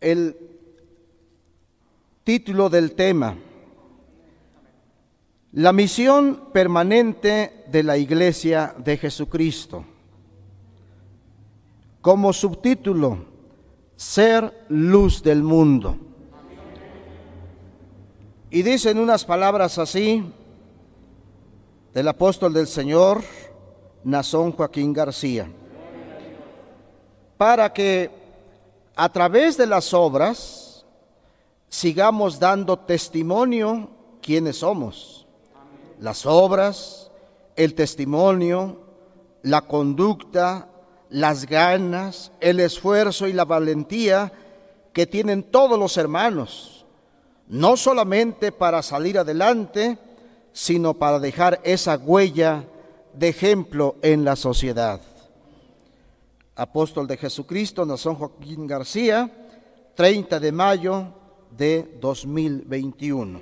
el título del tema, la misión permanente de la Iglesia de Jesucristo. Como subtítulo, ser luz del mundo. Y dicen unas palabras así del apóstol del Señor, Nazón Joaquín García, para que a través de las obras sigamos dando testimonio quiénes somos. Las obras, el testimonio, la conducta, las ganas, el esfuerzo y la valentía que tienen todos los hermanos, no solamente para salir adelante, sino para dejar esa huella de ejemplo en la sociedad apóstol de Jesucristo, Nazón Joaquín García, 30 de mayo de 2021.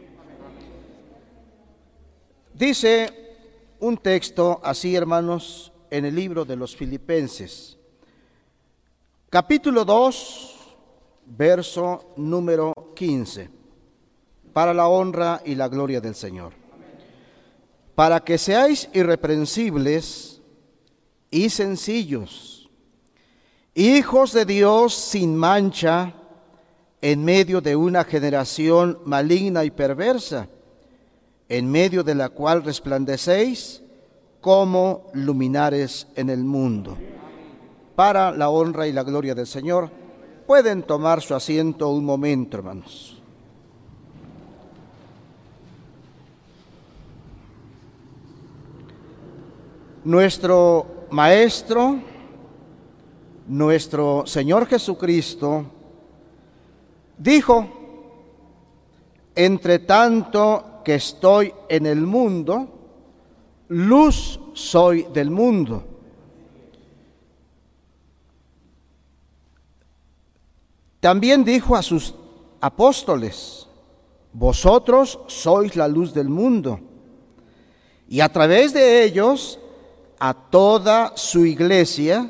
Dice un texto así, hermanos, en el libro de los Filipenses, capítulo 2, verso número 15, para la honra y la gloria del Señor. Para que seáis irreprensibles y sencillos, hijos de Dios sin mancha en medio de una generación maligna y perversa, en medio de la cual resplandecéis como luminares en el mundo. Para la honra y la gloria del Señor, pueden tomar su asiento un momento, hermanos. Nuestro maestro, nuestro Señor Jesucristo dijo, entre tanto que estoy en el mundo, luz soy del mundo. También dijo a sus apóstoles, vosotros sois la luz del mundo. Y a través de ellos, a toda su iglesia,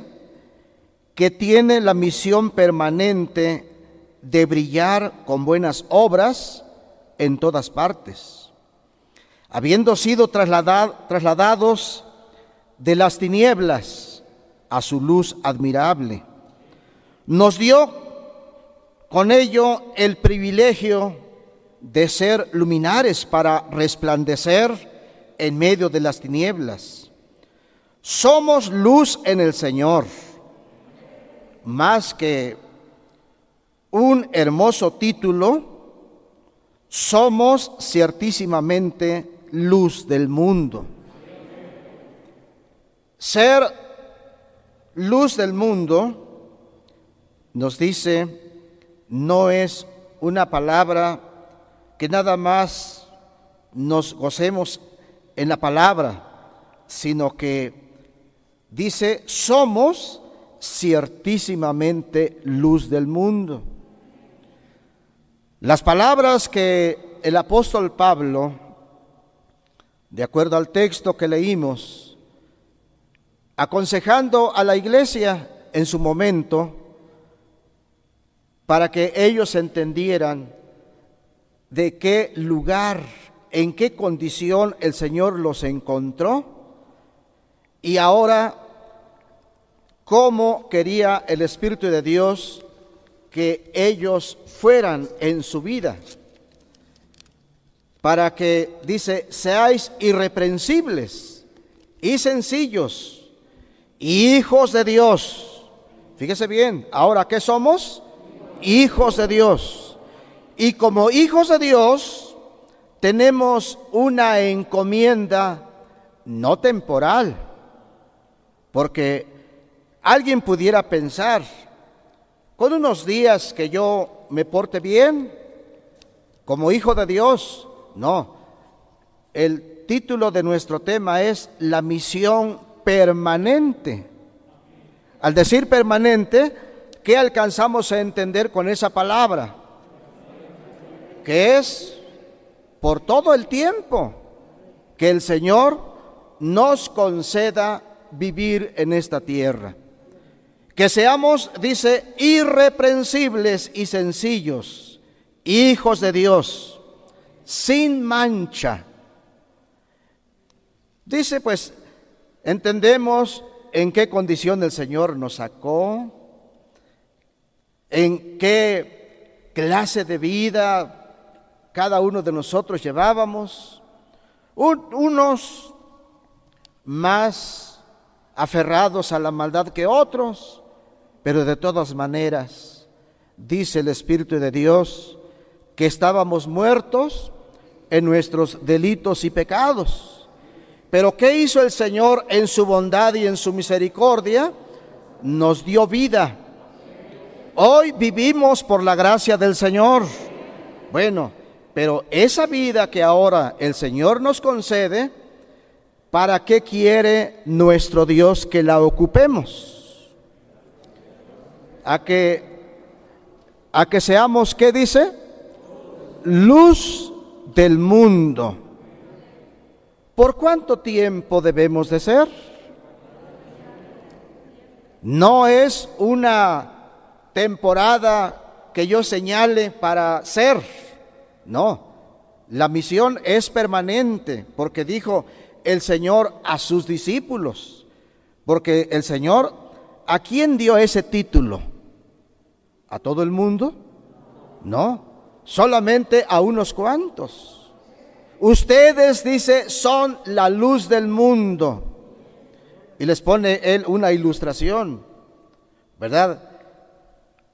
que tiene la misión permanente de brillar con buenas obras en todas partes, habiendo sido trasladados de las tinieblas a su luz admirable. Nos dio con ello el privilegio de ser luminares para resplandecer en medio de las tinieblas. Somos luz en el Señor más que un hermoso título, somos ciertísimamente luz del mundo. Ser luz del mundo, nos dice, no es una palabra que nada más nos gocemos en la palabra, sino que dice, somos ciertísimamente luz del mundo. Las palabras que el apóstol Pablo, de acuerdo al texto que leímos, aconsejando a la iglesia en su momento, para que ellos entendieran de qué lugar, en qué condición el Señor los encontró, y ahora cómo quería el Espíritu de Dios que ellos fueran en su vida, para que, dice, seáis irreprensibles y sencillos, hijos de Dios. Fíjese bien, ahora, ¿qué somos? Hijos de Dios. Y como hijos de Dios, tenemos una encomienda no temporal, porque alguien pudiera pensar, con unos días que yo me porte bien, como hijo de Dios, no. El título de nuestro tema es la misión permanente. Al decir permanente, ¿qué alcanzamos a entender con esa palabra? Que es por todo el tiempo que el Señor nos conceda vivir en esta tierra Que seamos, dice, irreprensibles y sencillos, hijos de Dios, sin mancha. Dice, pues, entendemos en qué condición el Señor nos sacó, en qué clase de vida cada uno de nosotros llevábamos, unos más aferrados a la maldad que otros, pero de todas maneras, dice el Espíritu de Dios, que estábamos muertos en nuestros delitos y pecados. Pero ¿qué hizo el Señor en su bondad y en su misericordia? Nos dio vida. Hoy vivimos por la gracia del Señor. Bueno, pero esa vida que ahora el Señor nos concede, ¿para qué quiere nuestro Dios que la ocupemos? A que, a que seamos, ¿qué dice? Luz del mundo. ¿Por cuánto tiempo debemos de ser? No es una temporada que yo señale para ser, no. La misión es permanente, porque dijo el Señor a sus discípulos, porque el Señor, ¿a quién dio ese título? ¿A todo el mundo? No, solamente a unos cuantos. Ustedes, dice, son la luz del mundo. Y les pone él una ilustración, ¿verdad?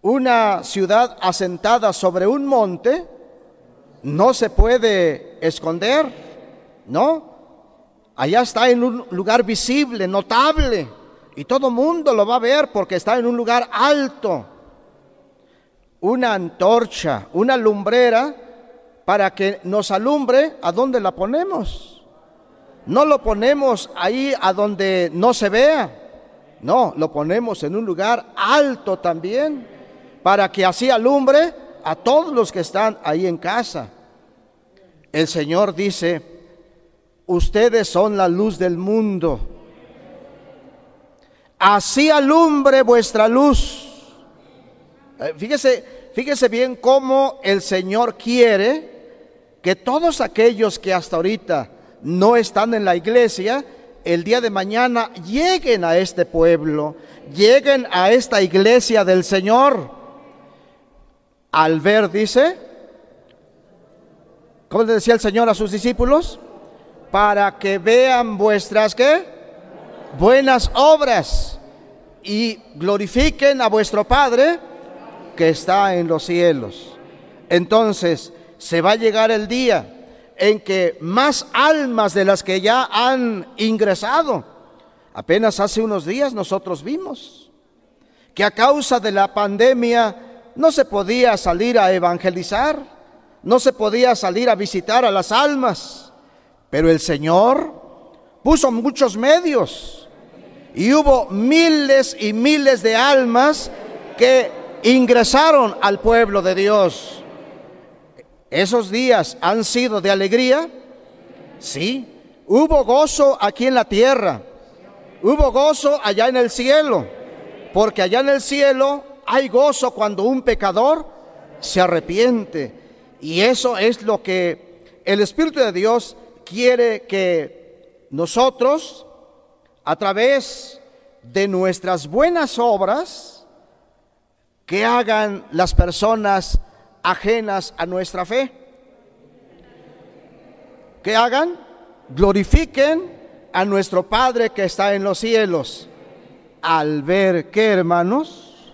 Una ciudad asentada sobre un monte no se puede esconder, ¿no? Allá está en un lugar visible, notable, y todo mundo lo va a ver porque está en un lugar alto una antorcha, una lumbrera, para que nos alumbre, ¿a dónde la ponemos? No lo ponemos ahí a donde no se vea, no, lo ponemos en un lugar alto también, para que así alumbre a todos los que están ahí en casa. El Señor dice, ustedes son la luz del mundo. Así alumbre vuestra luz. Eh, fíjese, fíjese bien cómo el Señor quiere que todos aquellos que hasta ahorita no están en la iglesia, el día de mañana lleguen a este pueblo, lleguen a esta iglesia del Señor. Al ver, dice, ¿cómo le decía el Señor a sus discípulos? Para que vean vuestras, ¿qué? Buenas obras y glorifiquen a vuestro Padre que está en los cielos. Entonces, se va a llegar el día en que más almas de las que ya han ingresado, apenas hace unos días nosotros vimos que a causa de la pandemia no se podía salir a evangelizar, no se podía salir a visitar a las almas, pero el Señor puso muchos medios y hubo miles y miles de almas que ingresaron al pueblo de Dios. ¿Esos días han sido de alegría? Sí. Hubo gozo aquí en la tierra. Hubo gozo allá en el cielo. Porque allá en el cielo hay gozo cuando un pecador se arrepiente. Y eso es lo que el Espíritu de Dios quiere que nosotros, a través de nuestras buenas obras, que hagan las personas ajenas a nuestra fe. Que hagan, glorifiquen a nuestro Padre que está en los cielos. Al ver que, hermanos,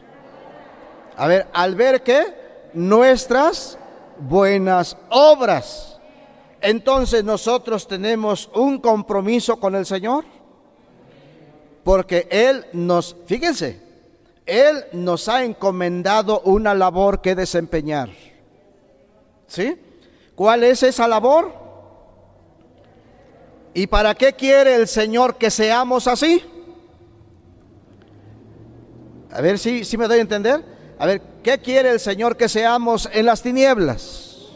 a ver, al ver que nuestras buenas obras. Entonces nosotros tenemos un compromiso con el Señor. Porque Él nos, fíjense, él nos ha encomendado una labor que desempeñar. ¿Sí? ¿Cuál es esa labor? ¿Y para qué quiere el Señor que seamos así? A ver si, me doy a entender. A ver, ¿qué quiere el Señor que seamos en las tinieblas?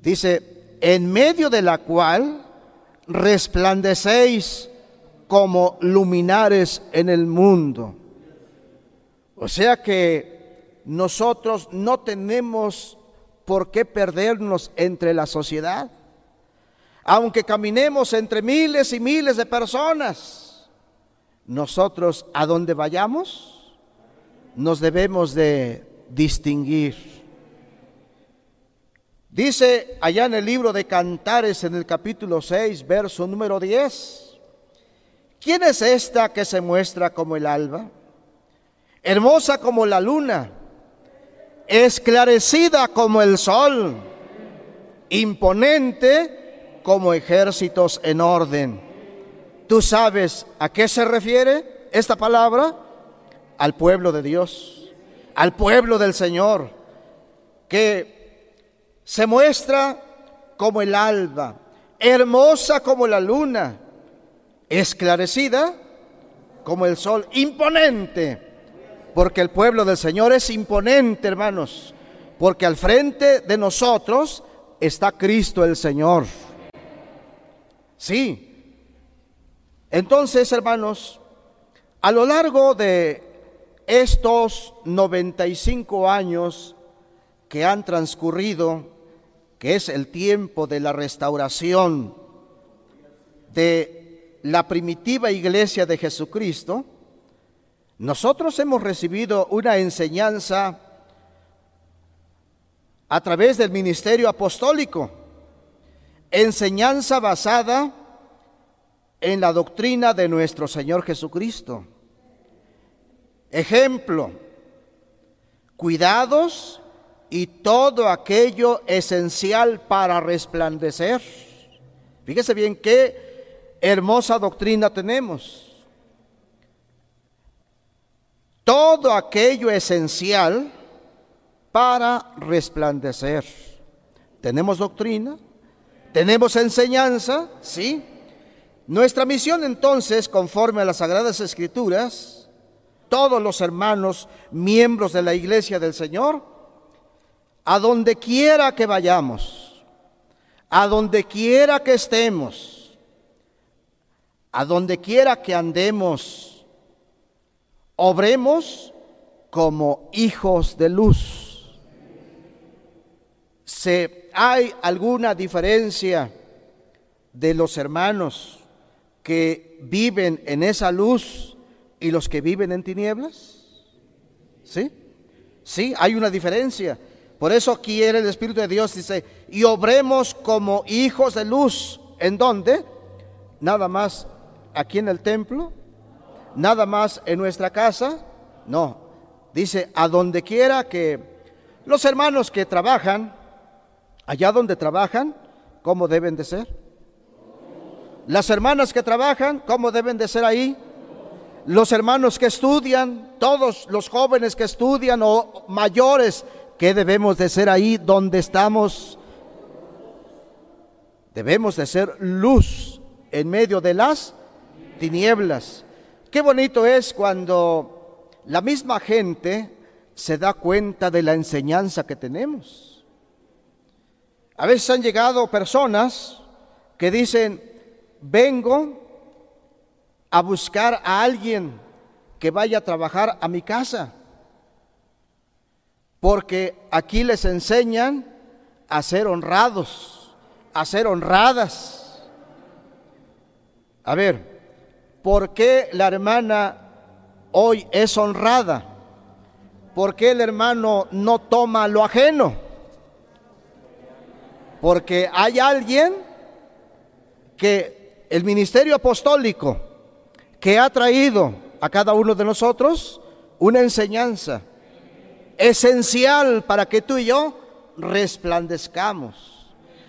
Dice, en medio de la cual resplandecéis como luminares en el mundo. O sea que nosotros no tenemos por qué perdernos entre la sociedad. Aunque caminemos entre miles y miles de personas, nosotros a donde vayamos nos debemos de distinguir. Dice allá en el libro de Cantares en el capítulo 6, verso número 10, ¿quién es esta que se muestra como el alba? Hermosa como la luna, esclarecida como el sol, imponente como ejércitos en orden. ¿Tú sabes a qué se refiere esta palabra? Al pueblo de Dios, al pueblo del Señor, que se muestra como el alba, hermosa como la luna, esclarecida como el sol, imponente, porque el pueblo del Señor es imponente, hermanos, porque al frente de nosotros está Cristo el Señor. Sí. Entonces, hermanos, a lo largo de estos 95 años que han transcurrido, que es el tiempo de la restauración de la primitiva iglesia de Jesucristo, nosotros hemos recibido una enseñanza a través del ministerio apostólico enseñanza basada en la doctrina de nuestro Señor Jesucristo. Ejemplo, cuidados y todo aquello esencial para resplandecer. Fíjese bien qué hermosa doctrina tenemos. Todo aquello esencial para resplandecer. Tenemos doctrina, tenemos enseñanza, ¿sí? Nuestra misión entonces, conforme a las Sagradas Escrituras, todos los hermanos, miembros de la Iglesia del Señor, a donde quiera que vayamos, a donde quiera que estemos, a donde quiera que andemos, obremos como hijos de luz. Se ¿Hay alguna diferencia de los hermanos que viven en esa luz y los que viven en tinieblas? ¿Sí? Sí, hay una diferencia. Por eso quiere el Espíritu de Dios, dice, y obremos como hijos de luz. ¿En dónde? Nada más aquí en el templo, nada más en nuestra casa. No, dice, a donde quiera que los hermanos que trabajan, allá donde trabajan, ¿cómo deben de ser? Las hermanas que trabajan, ¿cómo deben de ser ahí? Los hermanos que estudian, todos los jóvenes que estudian o mayores, ¿qué debemos de ser ahí donde estamos? Debemos de ser luz en medio de las tinieblas. Qué bonito es cuando la misma gente se da cuenta de la enseñanza que tenemos. A veces han llegado personas que dicen, vengo a buscar a alguien que vaya a trabajar a mi casa, porque aquí les enseñan a ser honrados, a ser honradas. A ver, ¿por qué la hermana hoy es honrada? ¿Por qué el hermano no toma lo ajeno? Porque hay alguien que el ministerio apostólico que ha traído a cada uno de nosotros una enseñanza esencial para que tú y yo resplandezcamos,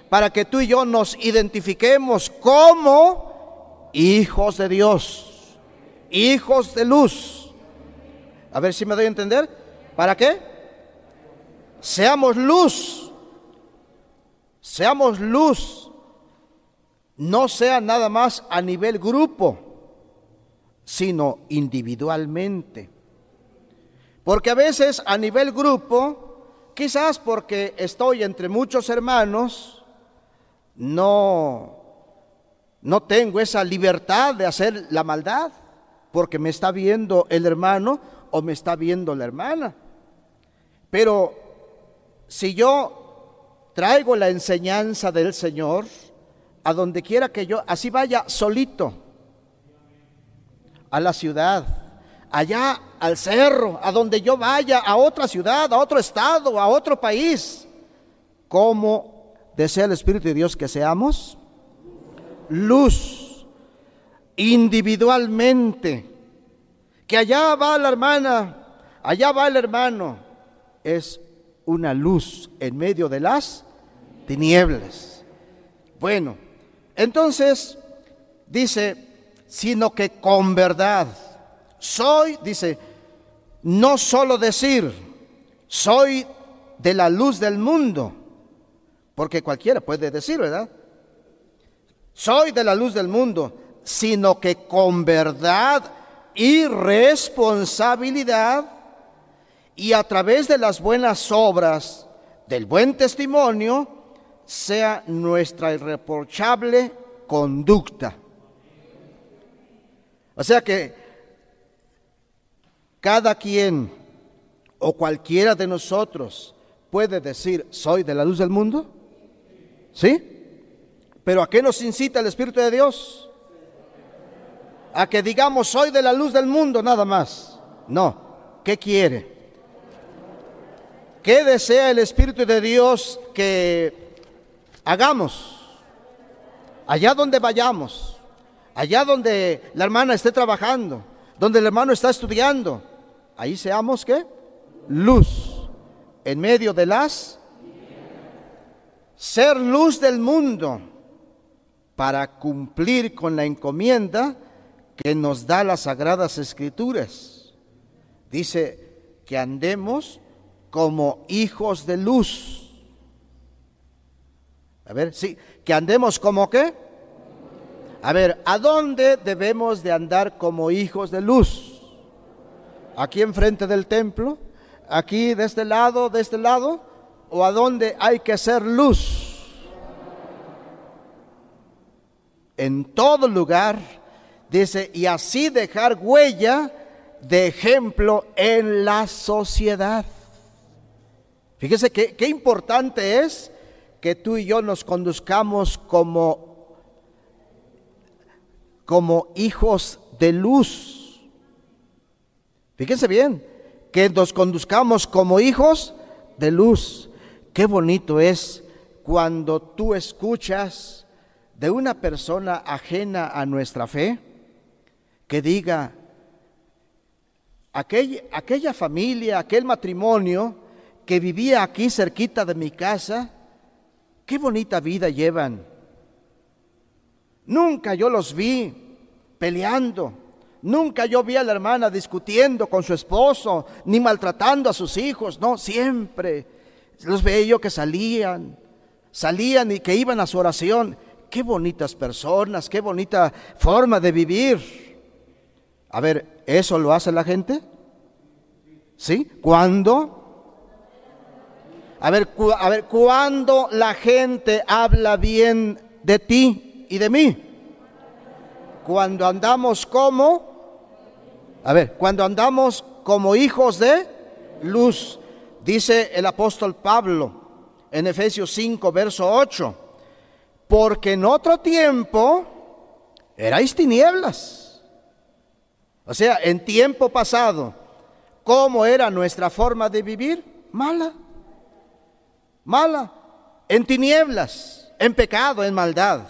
para que tú y yo nos identifiquemos como hijos de Dios, hijos de luz. A ver si me doy a entender. ¿Para qué? Seamos luz Seamos luz, no sea nada más a nivel grupo, sino individualmente. Porque a veces a nivel grupo, quizás porque estoy entre muchos hermanos, no no tengo esa libertad de hacer la maldad porque me está viendo el hermano o me está viendo la hermana. Pero si yo traigo la enseñanza del Señor, a donde quiera que yo, así vaya solito, a la ciudad, allá al cerro, a donde yo vaya, a otra ciudad, a otro estado, a otro país, como desea el Espíritu de Dios que seamos luz individualmente, que allá va la hermana, allá va el hermano, es una luz en medio de las tinieblas. Bueno, entonces dice, sino que con verdad soy, dice, no solo decir, soy de la luz del mundo, porque cualquiera puede decir, ¿verdad? Soy de la luz del mundo, sino que con verdad y responsabilidad y a través de las buenas obras, del buen testimonio, sea nuestra irreprochable conducta. O sea que cada quien o cualquiera de nosotros puede decir, soy de la luz del mundo. ¿Sí? Pero ¿a qué nos incita el Espíritu de Dios? A que digamos, soy de la luz del mundo nada más. No, ¿qué quiere? ¿Qué desea el Espíritu de Dios que hagamos? Allá donde vayamos, allá donde la hermana esté trabajando, donde el hermano está estudiando, ahí seamos qué? Luz en medio de las ser luz del mundo para cumplir con la encomienda que nos da las sagradas escrituras. Dice que andemos como hijos de luz. A ver, sí, que andemos como qué? A ver, ¿a dónde debemos de andar como hijos de luz? ¿Aquí enfrente del templo? ¿Aquí de este lado, de este lado? ¿O a dónde hay que ser luz? En todo lugar, dice, y así dejar huella de ejemplo en la sociedad. Fíjese qué, qué importante es que tú y yo nos conduzcamos como, como hijos de luz. Fíjense bien, que nos conduzcamos como hijos de luz. Qué bonito es cuando tú escuchas de una persona ajena a nuestra fe que diga, aquella familia, aquel matrimonio que vivía aquí cerquita de mi casa, qué bonita vida llevan. Nunca yo los vi peleando, nunca yo vi a la hermana discutiendo con su esposo, ni maltratando a sus hijos, no, siempre los veía yo que salían, salían y que iban a su oración qué bonitas personas, qué bonita forma de vivir. A ver, ¿eso lo hace la gente? ¿Sí? ¿Cuándo? A ver, a ver, ¿cuándo la gente habla bien de ti y de mí? Cuando andamos como, a ver, cuando andamos como hijos de luz, dice el apóstol Pablo en Efesios 5, verso 8 porque en otro tiempo erais tinieblas. O sea, en tiempo pasado, ¿cómo era nuestra forma de vivir? Mala. Mala. En tinieblas, en pecado, en maldad.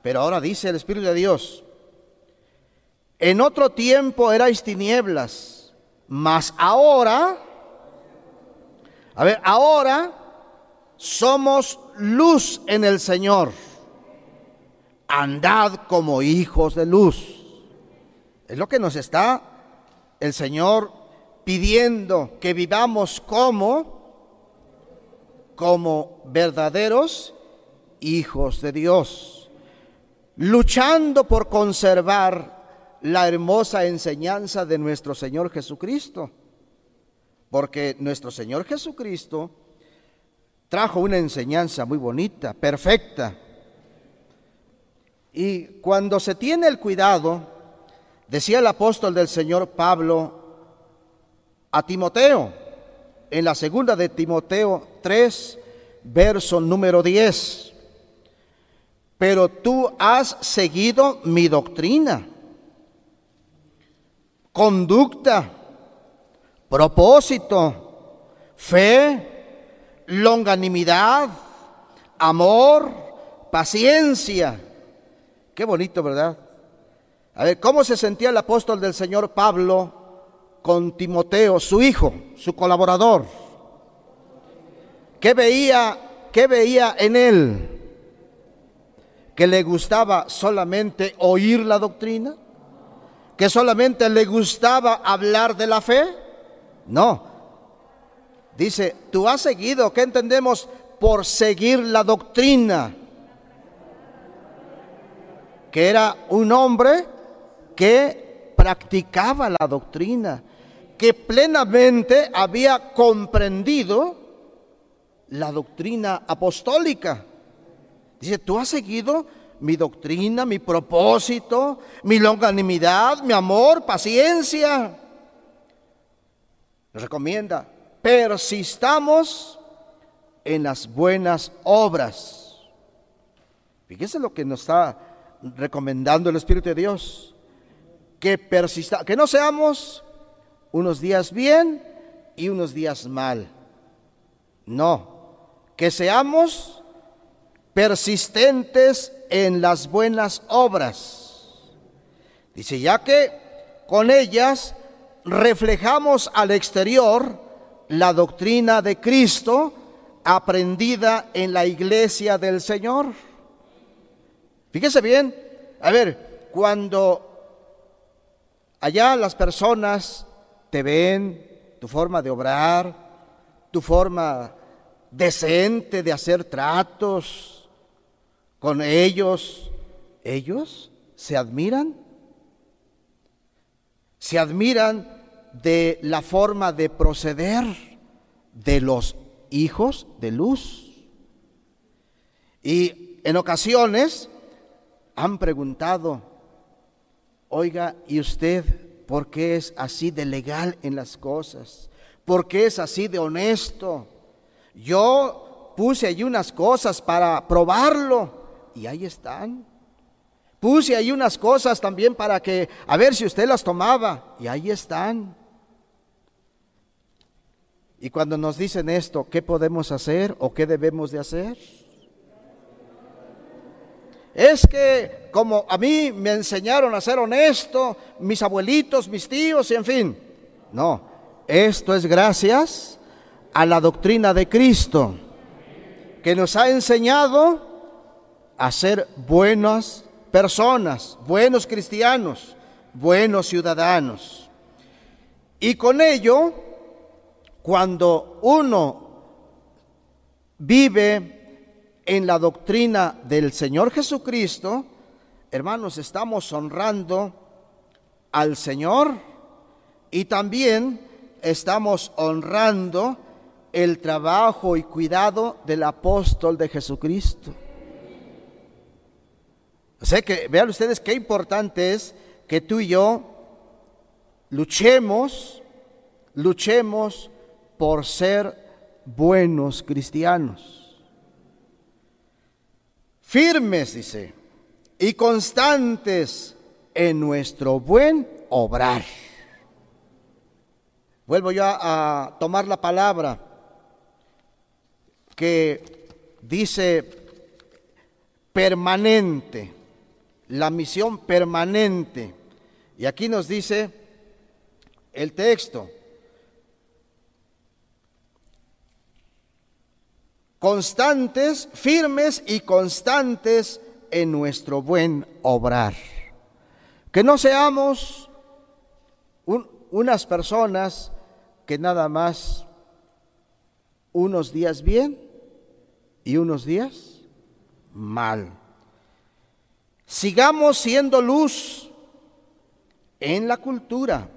Pero ahora dice el Espíritu de Dios, en otro tiempo erais tinieblas, mas ahora, a ver, ahora somos luz en el Señor. Andad como hijos de luz. Es lo que nos está el Señor pidiendo que vivamos como como verdaderos hijos de Dios, luchando por conservar la hermosa enseñanza de nuestro Señor Jesucristo. Porque nuestro Señor Jesucristo trajo una enseñanza muy bonita, perfecta. Y cuando se tiene el cuidado, decía el apóstol del Señor Pablo a Timoteo, en la segunda de Timoteo 3, verso número 10, pero tú has seguido mi doctrina, conducta, propósito, fe, longanimidad, amor, paciencia. Qué bonito, ¿verdad? A ver, ¿cómo se sentía el apóstol del Señor Pablo con Timoteo, su hijo, su colaborador? ¿Qué veía, qué veía en él? ¿Que le gustaba solamente oír la doctrina? ¿Que solamente le gustaba hablar de la fe? No. Dice, tú has seguido, ¿qué entendemos por seguir la doctrina? Que era un hombre que practicaba la doctrina, que plenamente había comprendido la doctrina apostólica. Dice, tú has seguido mi doctrina, mi propósito, mi longanimidad, mi amor, paciencia. Nos recomienda, persistamos en las buenas obras. Fíjese lo que nos está recomendando el Espíritu de Dios. Que persista, que no seamos unos días bien y unos días mal. No, que seamos persistentes en las buenas obras. Dice, ya que con ellas reflejamos al exterior la doctrina de Cristo aprendida en la iglesia del Señor. Fíjese bien, a ver, cuando allá las personas te ven, tu forma de obrar, tu forma decente de hacer tratos, con ellos, ellos se admiran. Se admiran de la forma de proceder de los hijos de luz. Y en ocasiones han preguntado, oiga, ¿y usted por qué es así de legal en las cosas? ¿Por qué es así de honesto? Yo puse allí unas cosas para probarlo y ahí están. Puse ahí unas cosas también para que, a ver si usted las tomaba, y ahí están. Y cuando nos dicen esto, ¿qué podemos hacer o qué debemos de hacer? Es que como a mí me enseñaron a ser honesto, mis abuelitos, mis tíos, y en fin. No, esto es gracias a la doctrina de Cristo, que nos ha enseñado a ser buenas personas, buenos cristianos, buenos ciudadanos. Y con ello, cuando uno vive en la doctrina del Señor Jesucristo, hermanos, estamos honrando al Señor y también estamos honrando el trabajo y cuidado del apóstol de Jesucristo. Sé que, vean ustedes qué importante es que tú y yo luchemos, luchemos por ser buenos cristianos. Firmes, dice, y constantes en nuestro buen obrar. Vuelvo yo a tomar la palabra que dice permanente la misión permanente. Y aquí nos dice el texto, constantes, firmes y constantes en nuestro buen obrar. Que no seamos unas personas que nada más unos días bien y unos días mal. Sigamos siendo luz en la cultura,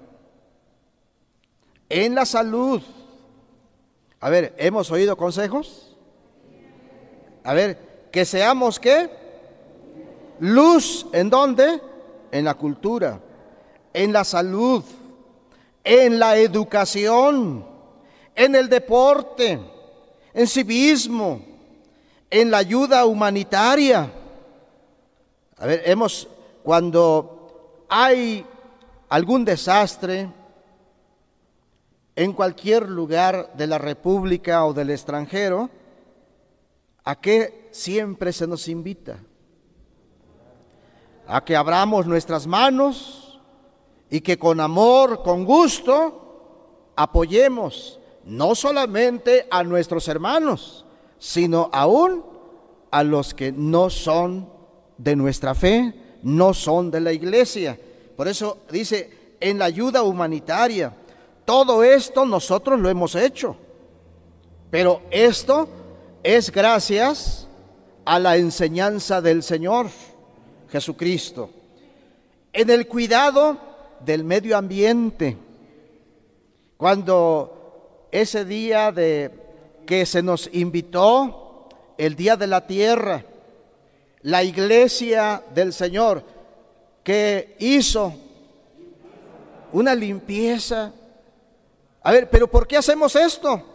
en la salud. A ver, ¿hemos oído consejos? A ver, que seamos qué? Luz, ¿en dónde? En la cultura, en la salud, en la educación, en el deporte, en civismo, en la ayuda humanitaria. A ver, hemos, cuando hay algún desastre en cualquier lugar de la República o del extranjero, ¿a qué siempre se nos invita? A que abramos nuestras manos y que con amor, con gusto, apoyemos no solamente a nuestros hermanos, sino aún a los que no son de nuestra fe, no son de la iglesia. Por eso dice, en la ayuda humanitaria, todo esto nosotros lo hemos hecho. Pero esto es gracias a la enseñanza del Señor Jesucristo. En el cuidado del medio ambiente. Cuando ese día de que se nos invitó, el día de la tierra, la iglesia del Señor, que hizo una limpieza. A ver, pero ¿por qué hacemos esto?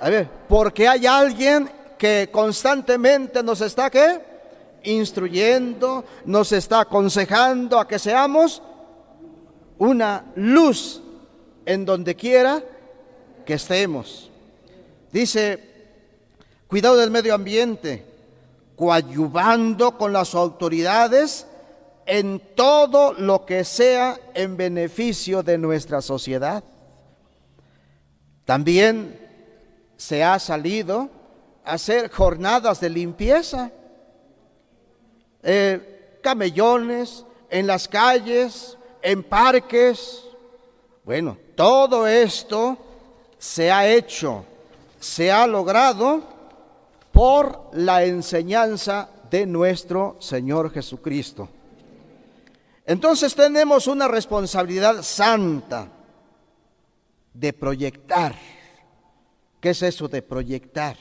A ver, porque hay alguien que constantemente nos está ¿qué? instruyendo, nos está aconsejando a que seamos una luz en donde quiera que estemos. Dice, cuidado del medio ambiente, coadyuvando con las autoridades en todo lo que sea en beneficio de nuestra sociedad. También se ha salido a hacer jornadas de limpieza, eh, camellones en las calles, en parques. Bueno, todo esto se ha hecho, se ha logrado por la enseñanza de nuestro Señor Jesucristo. Entonces tenemos una responsabilidad santa de proyectar. ¿Qué es eso de proyectar?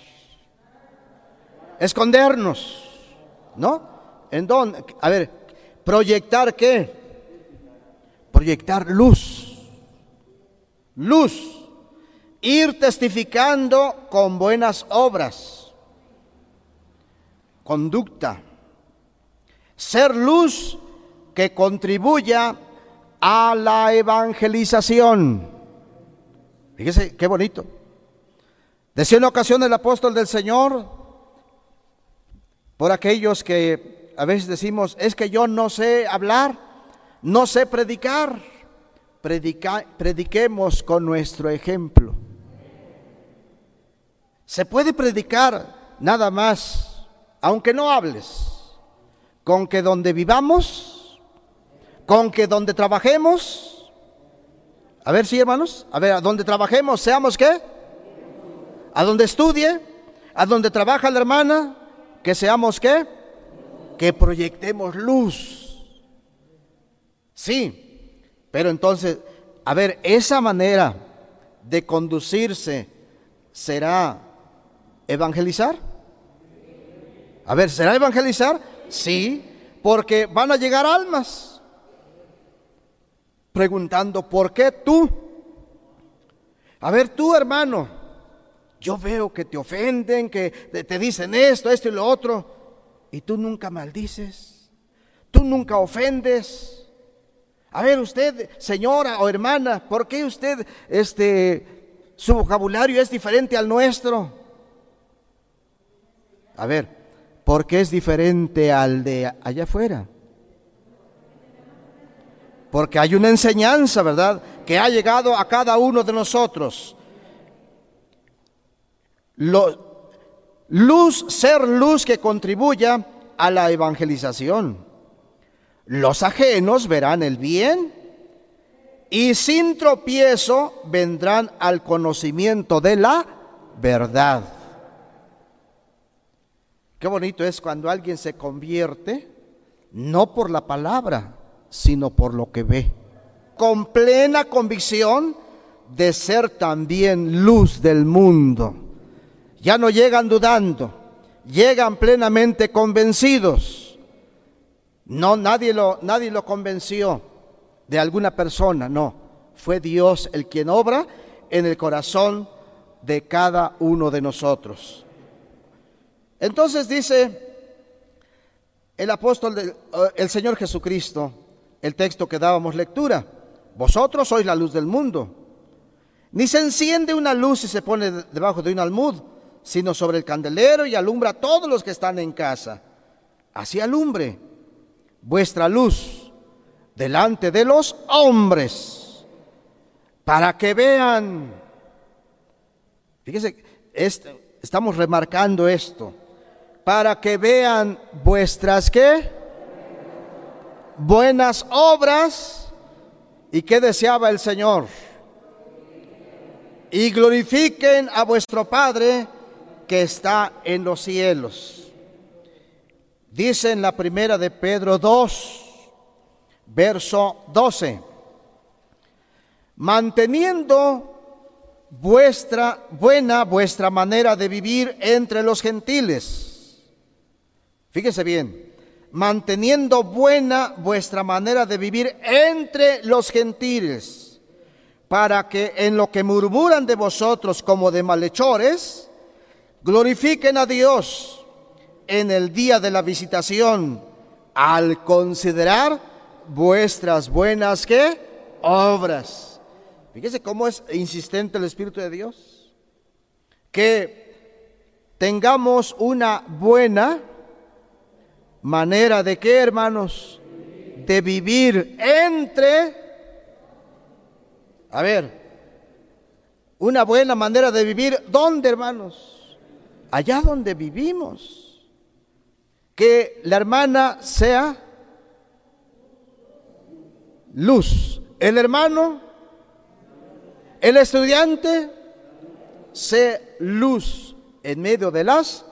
Escondernos, ¿no? ¿En dónde? A ver, proyectar qué? Proyectar luz. Luz. Ir testificando con buenas obras conducta. Ser luz que contribuya a la evangelización. Fíjese qué bonito. Decía en ocasión el apóstol del Señor, por aquellos que a veces decimos, es que yo no sé hablar, no sé predicar. prediquemos con nuestro ejemplo. Se puede predicar nada más aunque no hables, con que donde vivamos, con que donde trabajemos, a ver si sí, hermanos, a ver, a donde trabajemos, seamos qué, a donde estudie, a donde trabaja la hermana, que seamos qué, que proyectemos luz. Sí, pero entonces, a ver, esa manera de conducirse será evangelizar. A ver, ¿será evangelizar? Sí, porque van a llegar almas preguntando, ¿por qué tú? A ver, tú hermano, yo veo que te ofenden, que te dicen esto, esto y lo otro, y tú nunca maldices, tú nunca ofendes. A ver, usted, señora o hermana, ¿por qué usted, este, su vocabulario es diferente al nuestro? A ver, porque es diferente al de allá afuera. Porque hay una enseñanza, ¿verdad?, que ha llegado a cada uno de nosotros. Luz, ser luz que contribuya a la evangelización. Los ajenos verán el bien y sin tropiezo vendrán al conocimiento de la verdad. Qué bonito es cuando alguien se convierte, no por la palabra, sino por lo que ve. Con plena convicción de ser también luz del mundo. Ya no llegan dudando, llegan plenamente convencidos. No, nadie lo, nadie lo convenció de alguna persona, no. Fue Dios el quien obra en el corazón de cada uno de nosotros. Entonces dice el apóstol, del, el Señor Jesucristo, el texto que dábamos lectura, vosotros sois la luz del mundo. Ni se enciende una luz y se pone debajo de un almud, sino sobre el candelero y alumbra a todos los que están en casa. Así alumbre vuestra luz delante de los hombres, para que vean. Fíjese, estamos remarcando esto, para que vean vuestras qué? Buenas obras. ¿Y qué deseaba el Señor? y glorifiquen a vuestro Padre que está en los cielos. Dice en la primera de Pedro 2, verso 12, manteniendo vuestra buena, vuestra manera de vivir entre los gentiles. Fíjese bien, manteniendo buena vuestra manera de vivir entre los gentiles para que en lo que murmuran de vosotros como de malhechores, glorifiquen a Dios en el día de la visitación, al considerar vuestras buenas obras. Fíjese cómo es insistente el Espíritu de Dios. Que tengamos una buena manera de qué, hermanos, de vivir entre a ver, una buena manera de vivir, ¿dónde, hermanos? Allá donde vivimos. Que la hermana sea luz. El hermano, el estudiante, sea luz en medio de las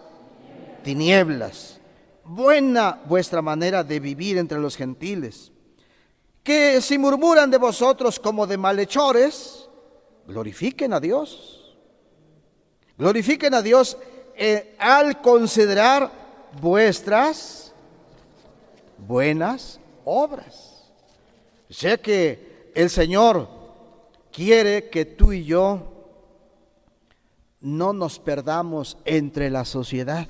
tinieblas. Buena vuestra manera de vivir entre los gentiles que si murmuran de vosotros como de malhechores, glorifiquen a Dios. Glorifiquen a Dios eh, al considerar vuestras buenas obras. Sea que el Señor quiere que tú y yo no nos perdamos entre la sociedad.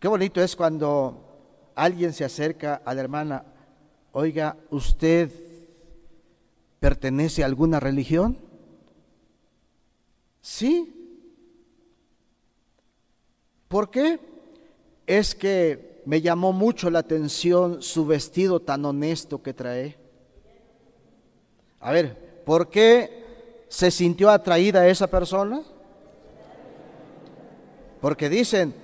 Qué bonito es cuando alguien se acerca a la hermana, oiga, ¿usted pertenece a alguna religión? Sí. ¿Por qué? Es que me llamó mucho la atención su vestido tan honesto que trae. A ver, ¿por qué se sintió atraída a esa persona? Porque dicen,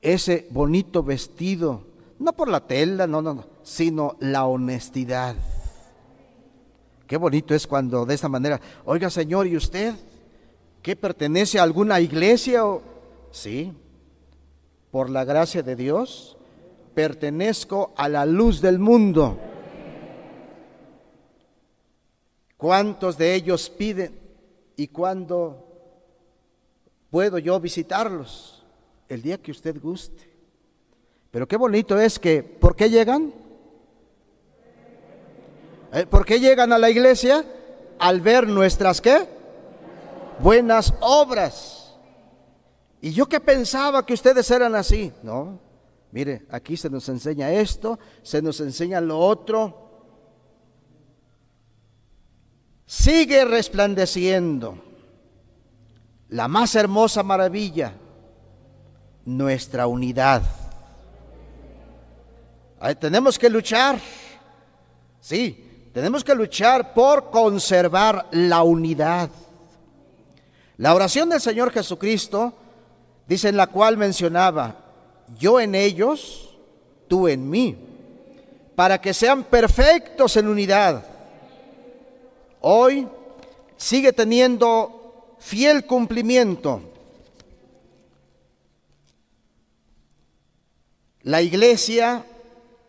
ese bonito vestido, no por la tela, no, no, no, sino la honestidad. Qué bonito es cuando de esta manera, oiga Señor, ¿y usted qué pertenece a alguna iglesia? O... Sí, por la gracia de Dios, pertenezco a la luz del mundo. ¿Cuántos de ellos piden y cuándo puedo yo visitarlos? el día que usted guste. Pero qué bonito es que, ¿por qué llegan? Eh, ¿Por qué llegan a la iglesia? Al ver nuestras qué? Buenas obras. Y yo que pensaba que ustedes eran así. No, mire, aquí se nos enseña esto, se nos enseña lo otro. Sigue resplandeciendo la más hermosa maravilla nuestra unidad. tenemos que luchar, sí, tenemos que luchar por conservar la unidad. La oración del Señor Jesucristo dice en la cual mencionaba, yo en ellos, tú en mí, para que sean perfectos en unidad. Hoy sigue teniendo fiel cumplimiento la iglesia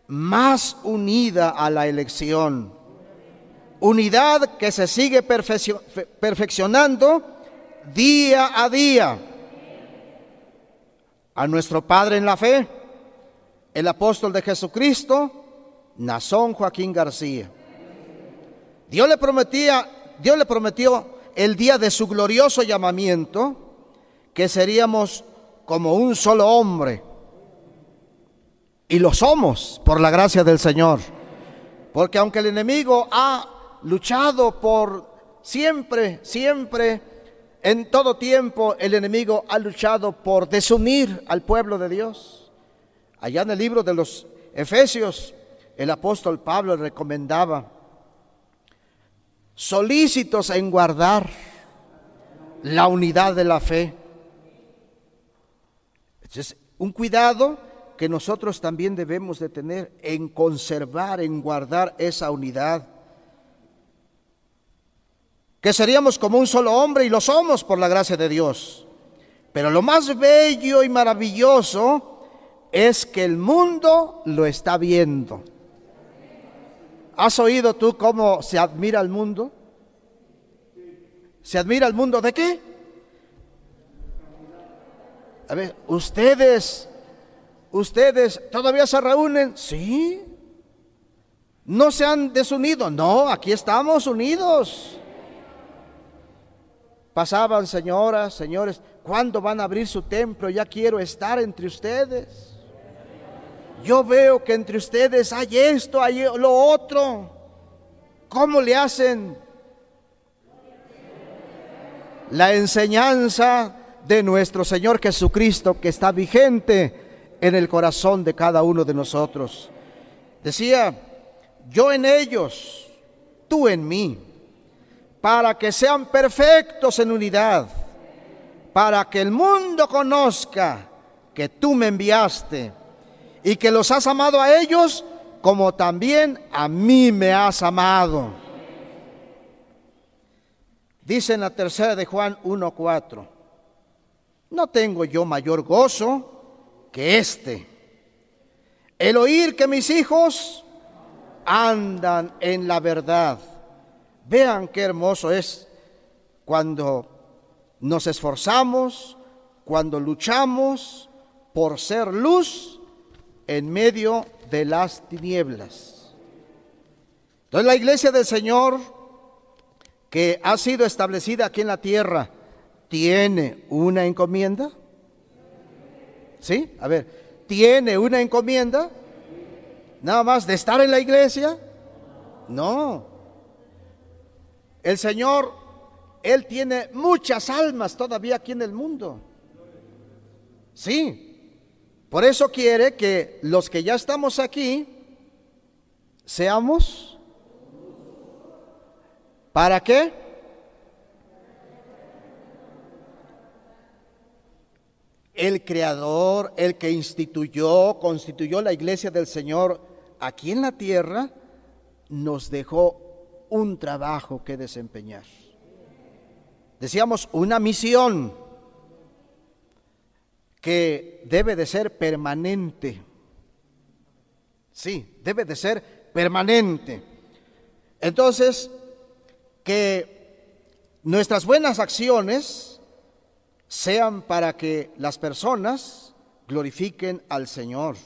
más unida a la elección. Unidad que se sigue perfeccionando día a día. A nuestro Padre en la fe, el apóstol de Jesucristo, Nazón Joaquín García. Dios le prometía, Dios le prometió el día de su glorioso llamamiento que seríamos como un solo hombre. Y lo somos por la gracia del Señor. Porque aunque el enemigo ha luchado por siempre, siempre, en todo tiempo, el enemigo ha luchado por desunir al pueblo de Dios. Allá en el libro de los Efesios, el apóstol Pablo recomendaba solícitos en guardar la unidad de la fe. Es un cuidado que nosotros también debemos de tener en conservar, en guardar esa unidad. Que seríamos como un solo hombre y lo somos por la gracia de Dios. Pero lo más bello y maravilloso es que el mundo lo está viendo. ¿Has oído tú cómo se admira el mundo? ¿Se admira el mundo de qué? A ver, ustedes, ustedes todavía se reúnen, sí. No se han desunido, no, aquí estamos unidos. Pasaban señoras, señores, ¿cuándo van a abrir su templo? Ya quiero estar entre ustedes. Yo veo que entre ustedes hay esto, hay lo otro. ¿Cómo le hacen? La enseñanza de nuestro Señor Jesucristo que está vigente en el corazón de cada uno de nosotros. Decía, yo en ellos, tú en mí, para que sean perfectos en unidad, para que el mundo conozca que tú me enviaste y que los has amado a ellos como también a mí me has amado. Dice en la tercera de Juan 1.4, no tengo yo mayor gozo que este, el oír que mis hijos andan en la verdad. Vean qué hermoso es cuando nos esforzamos, cuando luchamos por ser luz en medio de las tinieblas. Entonces la iglesia del Señor, que ha sido establecida aquí en la tierra, ¿tiene una encomienda? ¿Sí? A ver, ¿tiene una encomienda? Nada más de estar en la iglesia. No. El Señor, Él tiene muchas almas todavía aquí en el mundo. Sí, por eso quiere que los que ya estamos aquí seamos. ¿Para qué? El creador, el que instituyó, constituyó la iglesia del Señor aquí en la tierra, nos dejó un trabajo que desempeñar. Decíamos una misión que debe de ser permanente. Sí, debe de ser permanente. Entonces, que nuestras buenas acciones sean para que las personas glorifiquen al Señor.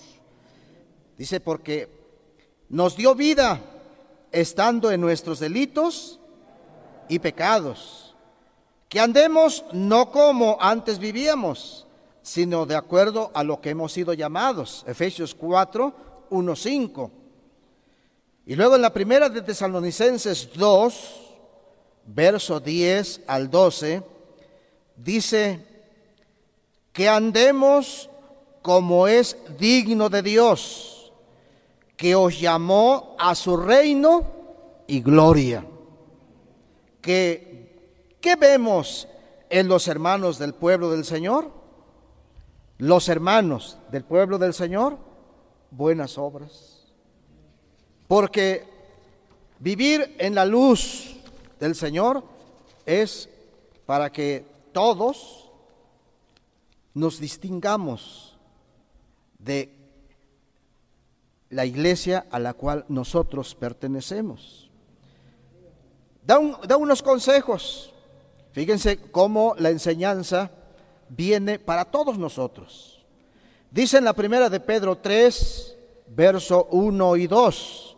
Dice, porque nos dio vida estando en nuestros delitos y pecados, que andemos no como antes vivíamos sino de acuerdo a lo que hemos sido llamados. Efesios 4, 1, 5. Y luego en la primera de Tesalonicenses 2, verso 10 al 12, dice que andemos como es digno de Dios, que os llamó a su reino y gloria. Que, ¿Qué vemos en los hermanos del pueblo del Señor? los hermanos del pueblo del Señor buenas obras. Porque vivir en la luz del Señor es para que todos nos distingamos de la iglesia a la cual nosotros pertenecemos. Da, unos consejos. Fíjense cómo la enseñanza viene para todos nosotros. Dice en la primera de Pedro 3, verso 1 y 2.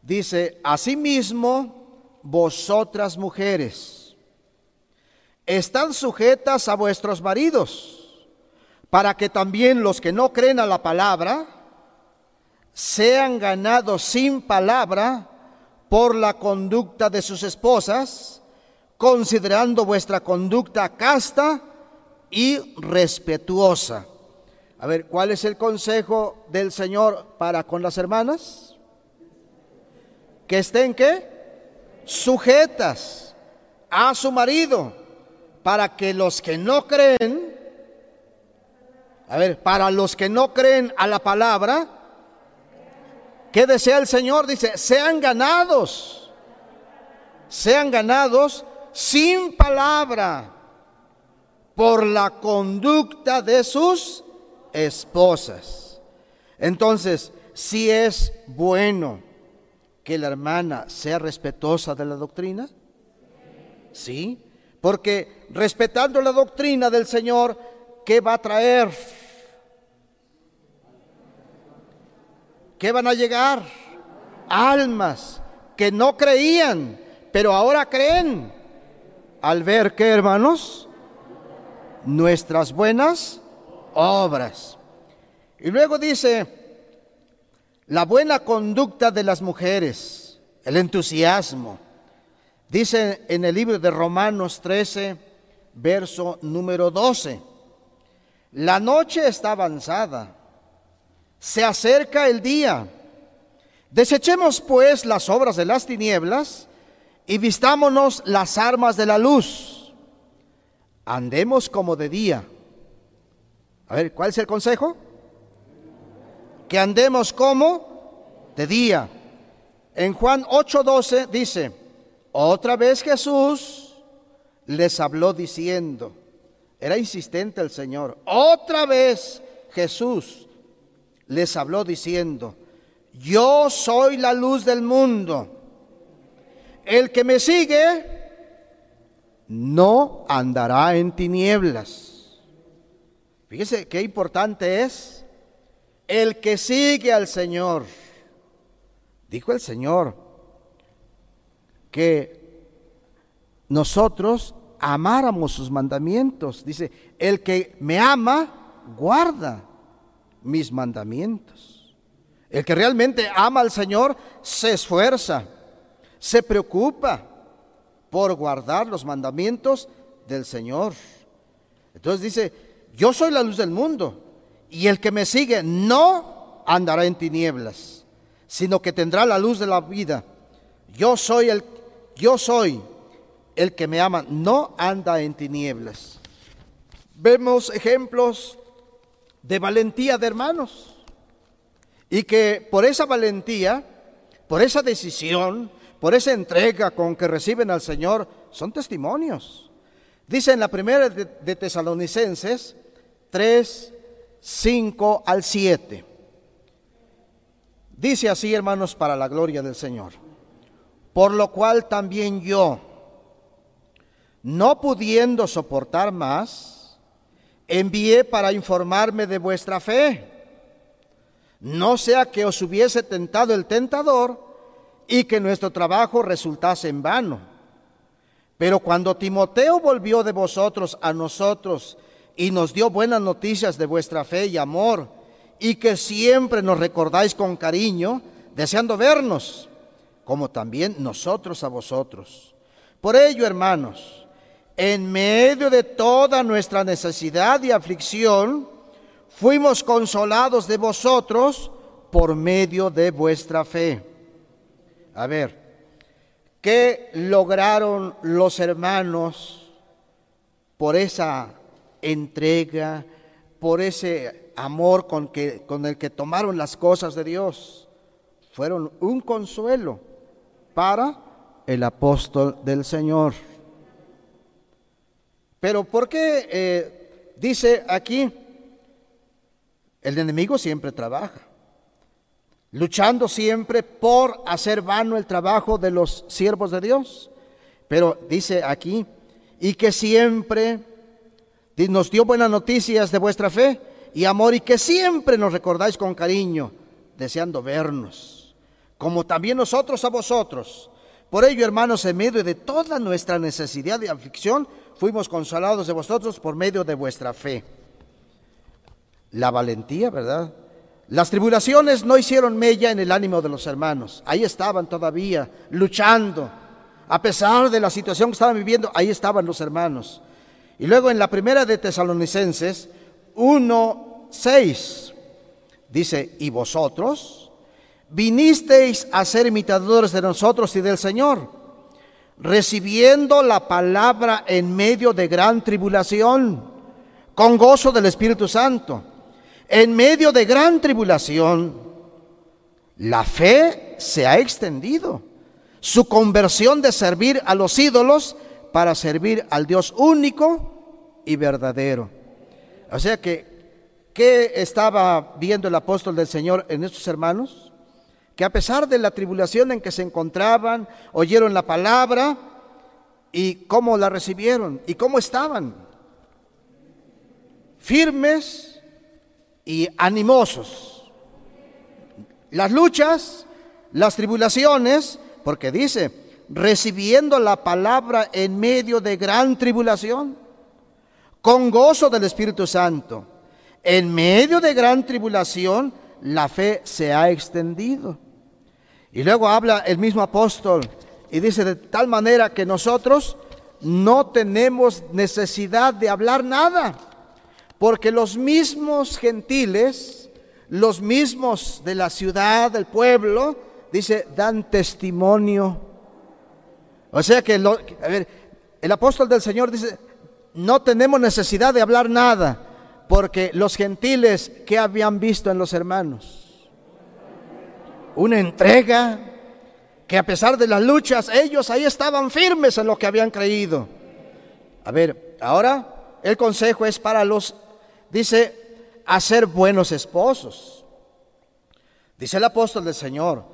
Dice, asimismo, vosotras mujeres, están sujetas a vuestros maridos, para que también los que no creen a la palabra sean ganados sin palabra por la conducta de sus esposas, considerando vuestra conducta casta y respetuosa. A ver, ¿cuál es el consejo del Señor para con las hermanas? Que estén qué? Sujetas a su marido, para que los que no creen, a ver, para los que no creen a la palabra, ¿qué desea el Señor? Dice, sean ganados, sean ganados sin palabra por la conducta de sus esposas. Entonces, si es bueno que la hermana sea respetuosa de la doctrina, sí, porque respetando la doctrina del Señor, ¿qué va a traer? ¿Qué van a llegar? Almas que no creían, pero ahora creen al ver que, hermanos, nuestras buenas obras. Y luego dice, la buena conducta de las mujeres, el entusiasmo. Dice en el libro de Romanos 13, verso número 12, la noche está avanzada, se acerca el día. Desechemos pues las obras de las tinieblas y vistámonos las armas de la luz. Andemos como de día. A ver, ¿cuál es el consejo? Que andemos como de día. En Juan 8:12 dice, otra vez Jesús les habló diciendo, era insistente el Señor, otra vez Jesús les habló diciendo, yo soy la luz del mundo el que me sigue no andará en tinieblas. Fíjese qué importante es el que sigue al Señor. Dijo el Señor que nosotros amáramos sus mandamientos. Dice, el que me ama, guarda mis mandamientos. El que realmente ama al Señor se esfuerza se preocupa por guardar los mandamientos del Señor. Entonces dice, yo soy la luz del mundo y el que me sigue no andará en tinieblas, sino que tendrá la luz de la vida. Yo soy el yo soy el que me ama, no anda en tinieblas. Vemos ejemplos de valentía de hermanos y que por esa valentía, por esa decisión, por esa entrega con que reciben al Señor, son testimonios. Dice en la primera de, Tesalonicenses 3, 5 al 7. Dice así, hermanos, para la gloria del Señor. Por lo cual también yo, no pudiendo soportar más, envié para informarme de vuestra fe. No sea que os hubiese tentado el tentador y que nuestro trabajo resultase en vano. Pero cuando Timoteo volvió de vosotros a nosotros y nos dio buenas noticias de vuestra fe y amor, y que siempre nos recordáis con cariño, deseando vernos, como también nosotros a vosotros. Por ello, hermanos, en medio de toda nuestra necesidad y aflicción, fuimos consolados de vosotros por medio de vuestra fe. A ver, ¿qué lograron los hermanos por esa entrega, por ese amor con, que, con el que tomaron las cosas de Dios? Fueron un consuelo para el apóstol del Señor. Pero ¿por qué eh, dice aquí, el enemigo siempre trabaja? luchando siempre por hacer vano el trabajo de los siervos de Dios. Pero dice aquí, y que siempre nos dio buenas noticias de vuestra fe y amor y que siempre nos recordáis con cariño, deseando vernos, como también nosotros a vosotros. Por ello, hermanos, en medio de toda nuestra necesidad de aflicción, fuimos consolados de vosotros por medio de vuestra fe. La valentía, ¿verdad? Las tribulaciones no hicieron mella en el ánimo de los hermanos. Ahí estaban todavía luchando. A pesar de la situación que estaban viviendo, ahí estaban los hermanos. Y luego en la primera de Tesalonicenses 1, 6, dice, y vosotros vinisteis a ser imitadores de nosotros y del Señor, recibiendo la palabra en medio de gran tribulación, con gozo del Espíritu Santo. En medio de gran tribulación, la fe se ha extendido. Su conversión de servir a los ídolos para servir al Dios único y verdadero. O sea que, ¿qué estaba viendo el apóstol del Señor en estos hermanos? Que a pesar de la tribulación en que se encontraban, oyeron la palabra y cómo la recibieron y cómo estaban. Firmes y animosos. Las luchas, las tribulaciones, porque dice, recibiendo la palabra en medio de gran tribulación, con gozo del Espíritu Santo. En medio de gran tribulación, la fe se ha extendido. Y luego habla el mismo apóstol y dice de tal manera que nosotros no tenemos necesidad de hablar nada, porque los mismos gentiles, los mismos de la ciudad, del pueblo, dice, dan testimonio o sea que, el apóstol del Señor dice, no tenemos necesidad de hablar nada, porque los gentiles, ¿qué habían visto en los hermanos? Una entrega que a pesar de las luchas, ellos ahí estaban firmes en lo que habían creído. A ver, ahora el consejo es para los, dice, hacer buenos esposos. Dice el apóstol del Señor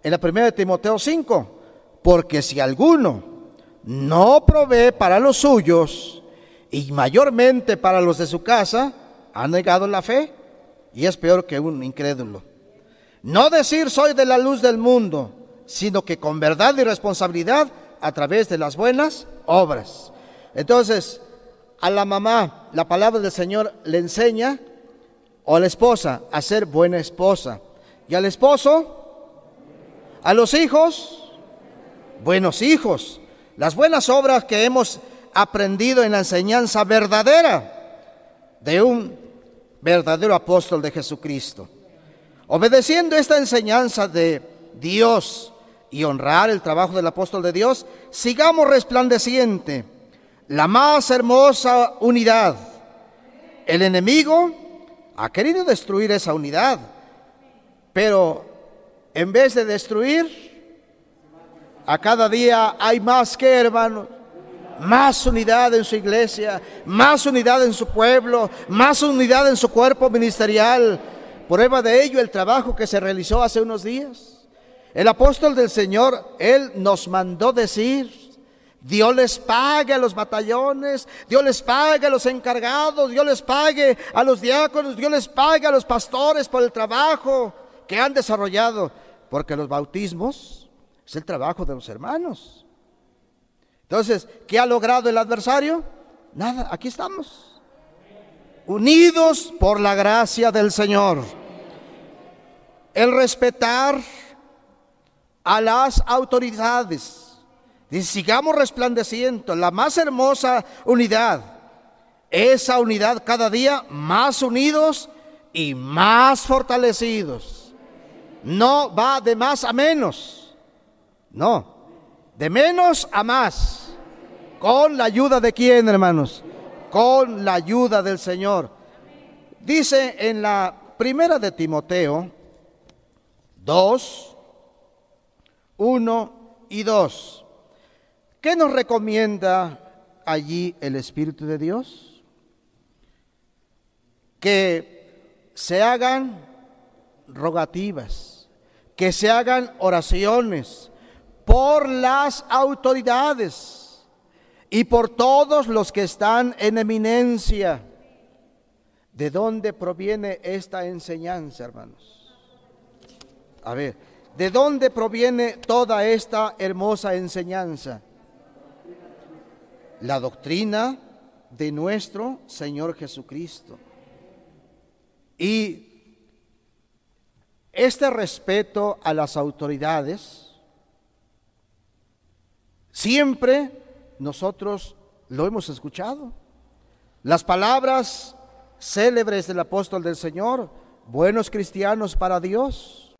en la primera de Timoteo 5, porque si alguno no provee para los suyos y mayormente para los de su casa, ha negado la fe y es peor que un incrédulo. No decir soy de la luz del mundo, sino que con verdad y responsabilidad a través de las buenas obras. Entonces, a la mamá la palabra del Señor le enseña, o a la esposa, a ser buena esposa. Y al esposo, a los hijos, buenos hijos, las buenas obras que hemos aprendido en la enseñanza verdadera de un verdadero apóstol de Jesucristo. Obedeciendo esta enseñanza de Dios y honrar el trabajo del apóstol de Dios, sigamos resplandeciente la más hermosa unidad. El enemigo ha querido destruir esa unidad, pero en vez de destruir, a cada día hay más que hermanos, más unidad en su iglesia, más unidad en su pueblo, más unidad en su cuerpo ministerial. Prueba de ello el trabajo que se realizó hace unos días. El apóstol del Señor, él nos mandó decir, Dios les pague a los batallones, Dios les pague a los encargados, Dios les pague a los diáconos, Dios les pague a los pastores por el trabajo que han desarrollado, porque los bautismos es el trabajo de los hermanos. Entonces, ¿qué ha logrado el adversario? Nada, aquí estamos. Unidos por la gracia del Señor. El respetar a las autoridades. Sigamos resplandeciendo la más hermosa unidad. Esa unidad cada día más unidos y más fortalecidos. No va de más a menos no, de menos a más. ¿Con la ayuda de quién, hermanos? Con la ayuda del Señor. Dice en la primera de Timoteo 2, 1 y 2. ¿Qué nos recomienda allí el Espíritu de Dios? Que se hagan rogativas, que se hagan oraciones, por las autoridades y por todos los que están en eminencia. ¿De dónde proviene esta enseñanza, hermanos? A ver, ¿de dónde proviene toda esta hermosa enseñanza? La doctrina de nuestro Señor Jesucristo. Y este respeto a las autoridades, siempre nosotros lo hemos escuchado. Las palabras célebres del apóstol del Señor, buenos cristianos para Dios,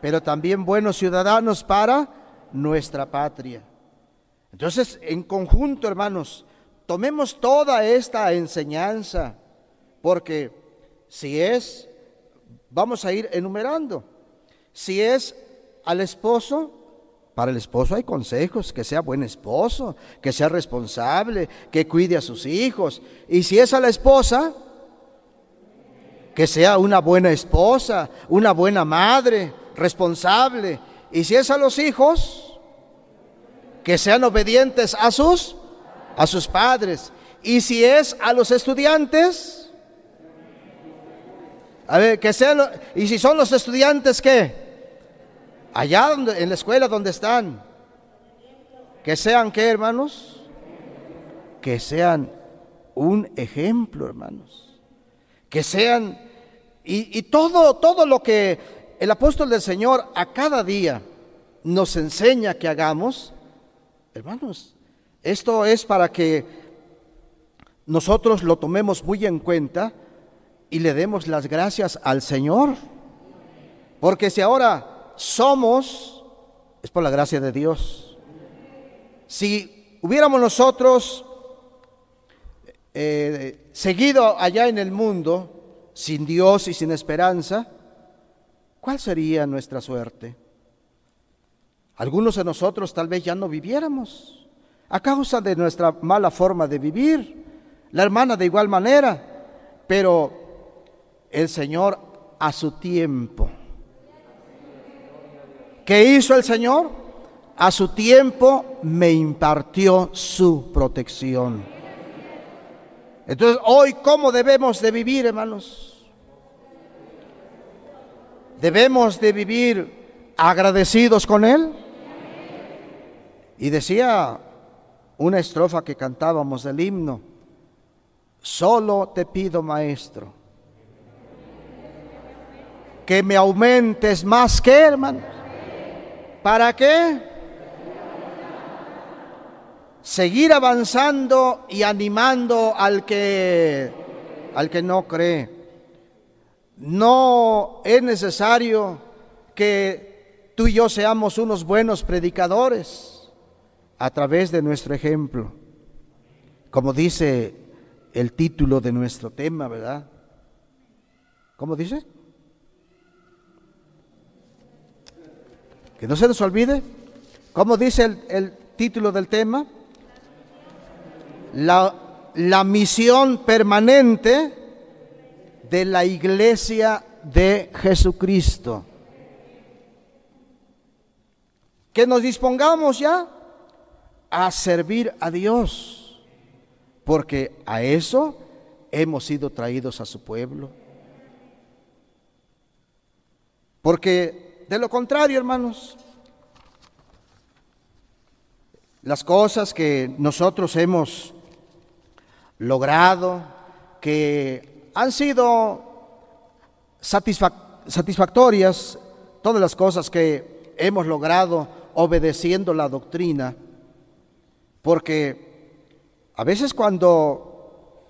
pero también buenos ciudadanos para nuestra patria. Entonces, en conjunto, hermanos, tomemos toda esta enseñanza, porque si es, vamos a ir enumerando, si es al esposo, para el esposo hay consejos, que sea buen esposo, que sea responsable, que cuide a sus hijos. Y si es a la esposa, que sea una buena esposa, una buena madre, responsable. Y si es a los hijos, que sean obedientes a sus a sus padres. Y si es a los estudiantes, a ver, que sean y si son los estudiantes qué? Allá donde, en la escuela donde están, que sean qué, hermanos? Que sean un ejemplo, hermanos. Que sean, y, y todo, todo lo que el apóstol del Señor a cada día nos enseña que hagamos, hermanos, esto es para que nosotros lo tomemos muy en cuenta y le demos las gracias al Señor. Porque si ahora somos es por la gracia de Dios. Si hubiéramos nosotros eh, seguido allá en el mundo, sin Dios y sin esperanza, ¿cuál sería nuestra suerte? Algunos de nosotros tal vez ya no viviéramos a causa de nuestra mala forma de vivir, la hermana de igual manera, pero el Señor a su tiempo ¿Qué hizo el Señor? A su tiempo me impartió su protección. Entonces, hoy, ¿cómo debemos de vivir, hermanos? Debemos de vivir agradecidos con Él. Y decía una estrofa que cantábamos del himno, solo te pido, maestro, que me aumentes más que, hermano ¿Para qué? Seguir avanzando y animando al que al que no cree. No es necesario que tú y yo seamos unos buenos predicadores a través de nuestro ejemplo. Como dice el título de nuestro tema, ¿verdad? ¿Cómo dice? Que no se nos olvide, ¿cómo dice el, título del tema? La, la misión permanente de la iglesia de Jesucristo. Que nos dispongamos ya a servir a Dios, porque a eso hemos sido traídos a su pueblo. Porque de lo contrario, hermanos, las cosas que nosotros hemos logrado, que han sido satisfactorias, todas las cosas que hemos logrado obedeciendo la doctrina, porque a veces cuando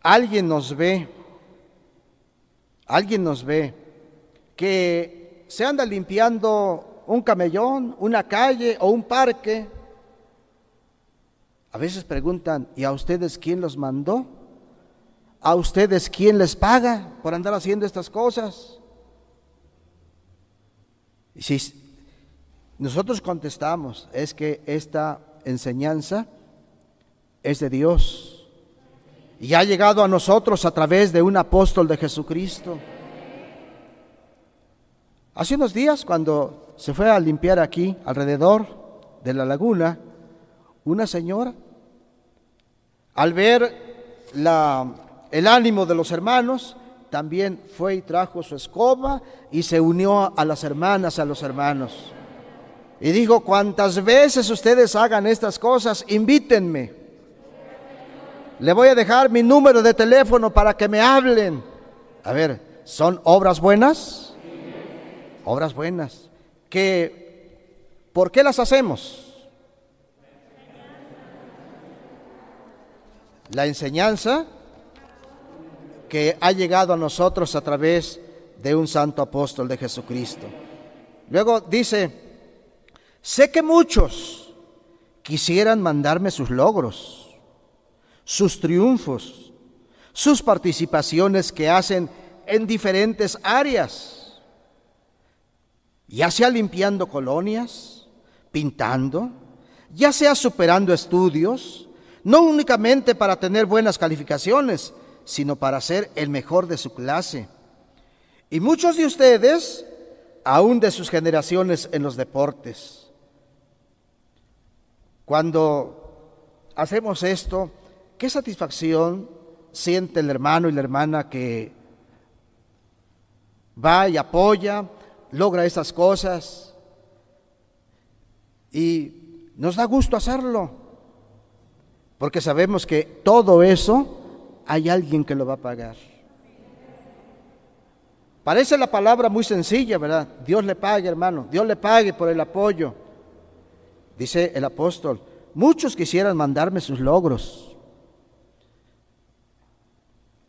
alguien nos ve, alguien nos ve que se anda limpiando un camellón, una calle o un parque, a veces preguntan, ¿y a ustedes quién los mandó? ¿A ustedes quién les paga por andar haciendo estas cosas? Y si nosotros contestamos, es que esta enseñanza es de Dios y ha llegado a nosotros a través de un apóstol de Jesucristo. Hace unos días, cuando se fue a limpiar aquí, alrededor de la laguna, una señora, al ver el ánimo de los hermanos, también fue y trajo su escoba y se unió a las hermanas, a los hermanos. Y dijo, cuantas veces ustedes hagan estas cosas, invítenme. Le voy a dejar mi número de teléfono para que me hablen. A ver, ¿son obras buenas? Obras buenas. ¿Que, ¿Por qué las hacemos? La enseñanza que ha llegado a nosotros a través de un santo apóstol de Jesucristo. Luego dice, Sé que muchos quisieran mandarme sus logros, sus triunfos, sus participaciones que hacen en diferentes áreas, ya sea limpiando colonias, pintando, ya sea superando estudios, no únicamente para tener buenas calificaciones, sino para ser el mejor de su clase. Y muchos de ustedes, aún de sus generaciones en los deportes. Cuando hacemos esto, qué satisfacción siente el hermano y la hermana que va y apoya, logra esas cosas y nos da gusto hacerlo, porque sabemos que todo eso hay alguien que lo va a pagar. Parece la palabra muy sencilla, ¿verdad? Dios le pague, hermano, Dios le pague por el apoyo. Dice el apóstol, muchos quisieran mandarme sus logros,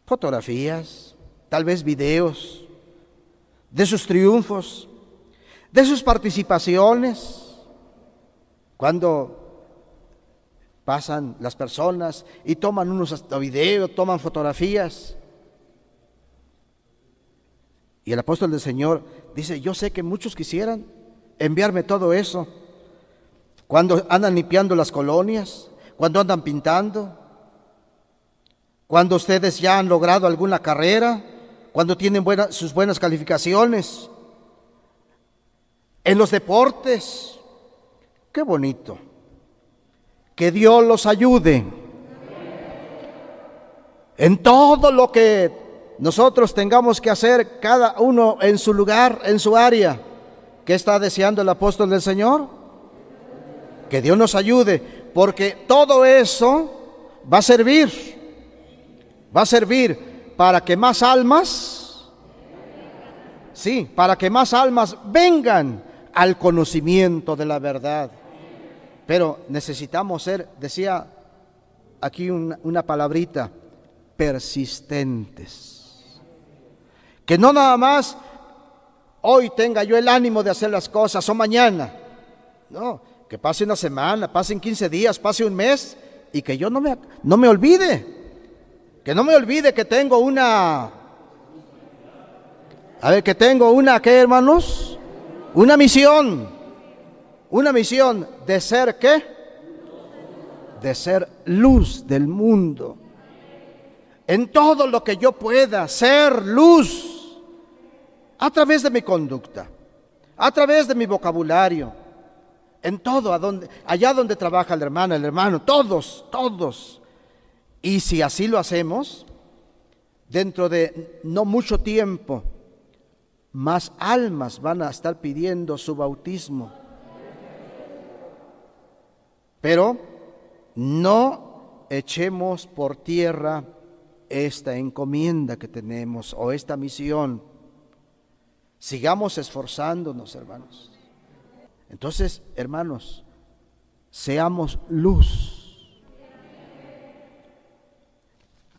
fotografías, tal vez videos de sus triunfos, de sus participaciones, cuando pasan las personas y toman unos hasta toman fotografías. Y el apóstol del Señor dice, yo sé que muchos quisieran enviarme todo eso cuando andan limpiando las colonias, cuando andan pintando, cuando ustedes ya han logrado alguna carrera, cuando tienen sus buenas calificaciones, en los deportes. Qué bonito. Que Dios los ayude. En todo lo que nosotros tengamos que hacer, cada uno en su lugar, en su área. ¿Qué está deseando el apóstol del Señor? Que Dios nos ayude, porque todo eso va a servir, va a servir para que más almas, sí, para que más almas vengan al conocimiento de la verdad. Pero necesitamos ser, decía aquí una, palabrita, persistentes. Que no nada más hoy tenga yo el ánimo de hacer las cosas o mañana. No, que pase una semana, pasen 15 días, pase un mes y que yo no me, no me olvide. Que no me olvide que tengo una... A ver, que tengo una, ¿qué hermanos? Una misión. Una misión de ser qué? De ser luz del mundo. En todo lo que yo pueda, ser luz. A través de mi conducta, a través de mi vocabulario, en todo, a donde, allá donde trabaja la hermana, el hermano, todos, todos. Y si así lo hacemos, dentro de no mucho tiempo, más almas van a estar pidiendo su bautismo. Pero no echemos por tierra esta encomienda que tenemos o esta misión. Sigamos esforzándonos, hermanos. Entonces, hermanos, seamos luz.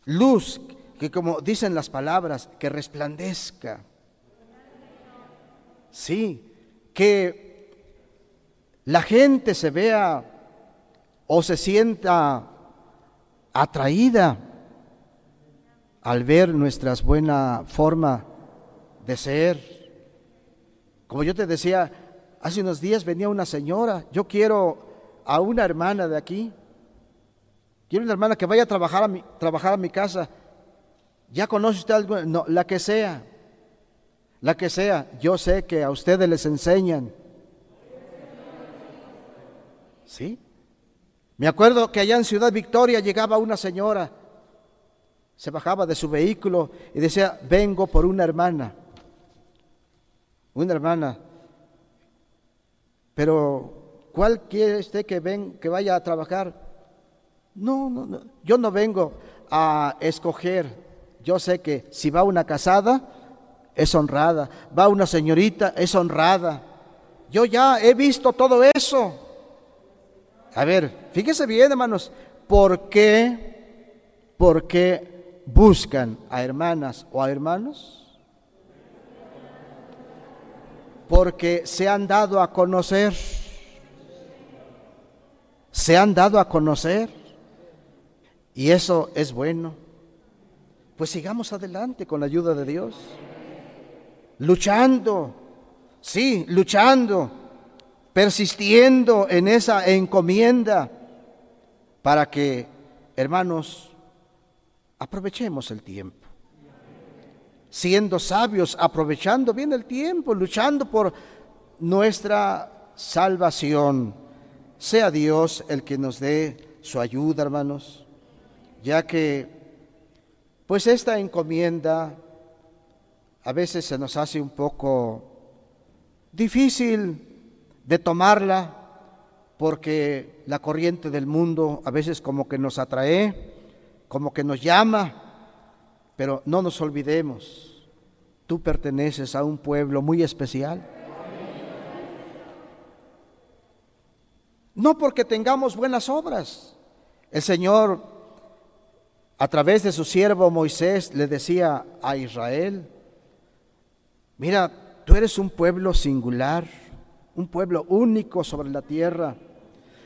Luz que como dicen las palabras, que resplandezca. Sí, que la gente se vea o se sienta atraída al ver nuestra buena forma de ser. Como yo te decía, Hace unos días venía una señora, yo quiero a una hermana de aquí, quiero una hermana que vaya a trabajar a mi, trabajar a mi casa. ¿Ya conoce usted algo? No, la que sea. la que sea, yo sé que a ustedes les enseñan. ¿Sí? Me acuerdo que allá en Ciudad Victoria llegaba una señora, se bajaba de su vehículo y decía, vengo por una hermana, una hermana, pero ¿cuál quiere usted que, ven, que vaya a trabajar? No, no, no, yo no vengo a escoger, yo sé que si va una casada, es honrada, va una señorita, es honrada. Yo ya he visto todo eso. A ver, fíjese bien, hermanos, ¿por qué, por qué buscan a hermanas o a hermanos? Porque se han dado a conocer. Se han dado a conocer. Y eso es bueno. Pues sigamos adelante con la ayuda de Dios. Luchando. Sí, luchando persistiendo en esa encomienda para que, hermanos, aprovechemos el tiempo. Siendo sabios, aprovechando bien el tiempo, luchando por nuestra salvación. Sea Dios el que nos dé su ayuda, hermanos, ya que pues esta encomienda a veces se nos hace un poco difícil de tomarla porque la corriente del mundo a veces como que nos atrae, como que nos llama, pero no nos olvidemos, tú perteneces a un pueblo muy especial. No porque tengamos buenas obras. El Señor, a través de su siervo Moisés, le decía a Israel, mira, tú eres un pueblo singular un pueblo único sobre la tierra.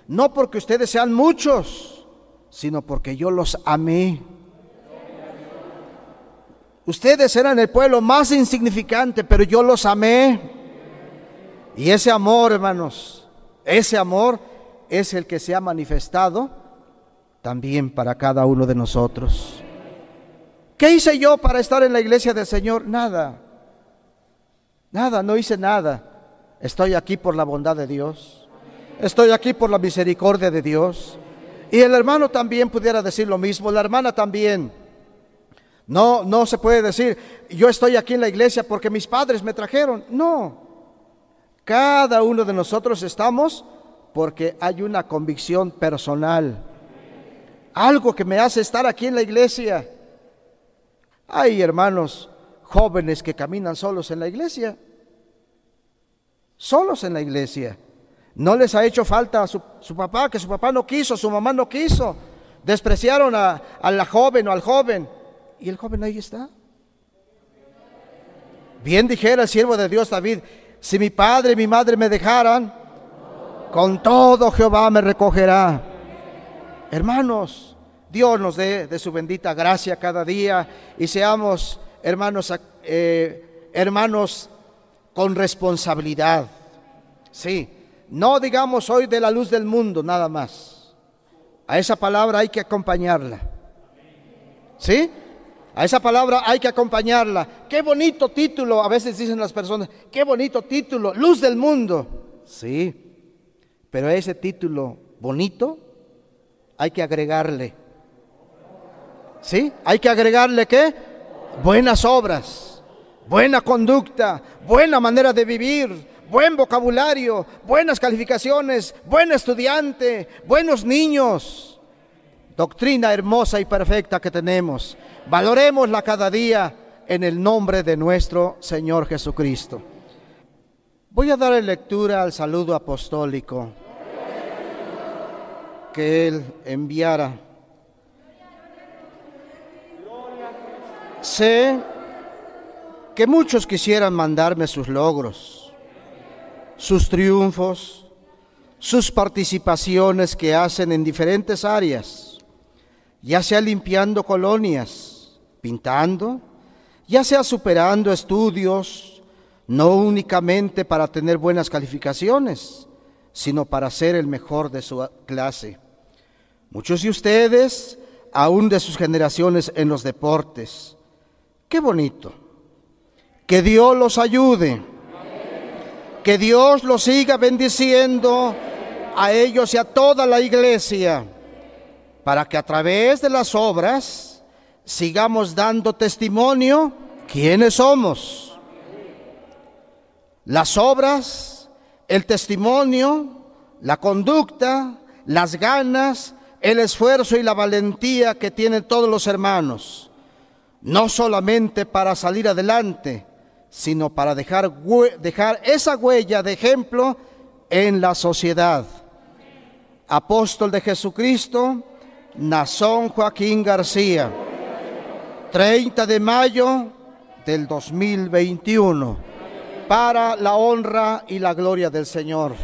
No porque ustedes sean muchos, sino porque yo los amé. Ustedes eran el pueblo más insignificante, pero yo los amé. Y ese amor, hermanos, ese amor es el que se ha manifestado también para cada uno de nosotros. ¿Qué hice yo para estar en la iglesia del Señor? Nada. Nada, no hice nada. Estoy aquí por la bondad de Dios. Estoy aquí por la misericordia de Dios. Y el hermano también pudiera decir lo mismo, la hermana también. No, no se puede decir, yo estoy aquí en la iglesia porque mis padres me trajeron. No. Cada uno de nosotros estamos porque hay una convicción personal. Algo que me hace estar aquí en la iglesia. Hay hermanos jóvenes que caminan solos en la iglesia solos en la iglesia. No les ha hecho falta a su, papá, que su papá no quiso, su mamá no quiso. Despreciaron a, a la joven o al joven. Y el joven ahí está. Bien dijera el siervo de Dios David, si mi padre y mi madre me dejaran, con todo Jehová me recogerá. Hermanos, Dios nos dé de su bendita gracia cada día y seamos hermanos, eh, hermanos con responsabilidad. Sí, no digamos hoy de la luz del mundo nada más. A esa palabra hay que acompañarla. ¿Sí? A esa palabra hay que acompañarla. Qué bonito título, a veces dicen las personas, qué bonito título, luz del mundo. Sí, pero ese título bonito hay que agregarle. ¿Sí? Hay que agregarle qué? Buenas obras buena conducta, buena manera de vivir, buen vocabulario, buenas calificaciones, buen estudiante, buenos niños. Doctrina hermosa y perfecta que tenemos. Valoremosla cada día en el nombre de nuestro Señor Jesucristo. Voy a darle lectura al saludo apostólico que Él enviara. Sé que muchos quisieran mandarme sus logros, sus triunfos, sus participaciones que hacen en diferentes áreas, ya sea limpiando colonias, pintando, ya sea superando estudios, no únicamente para tener buenas calificaciones, sino para ser el mejor de su clase. Muchos de ustedes, aún de sus generaciones en los deportes, qué bonito Que Dios los ayude. Que Dios los siga bendiciendo a ellos y a toda la iglesia, para que a través de las obras sigamos dando testimonio quiénes somos. Las obras, el testimonio, la conducta, las ganas, el esfuerzo y la valentía que tienen todos los hermanos, no solamente para salir adelante, sino para dejar, esa huella de ejemplo en la sociedad. Apóstol de Jesucristo, Nazón Joaquín García, 30 de mayo del 2021, para la honra y la gloria del Señor.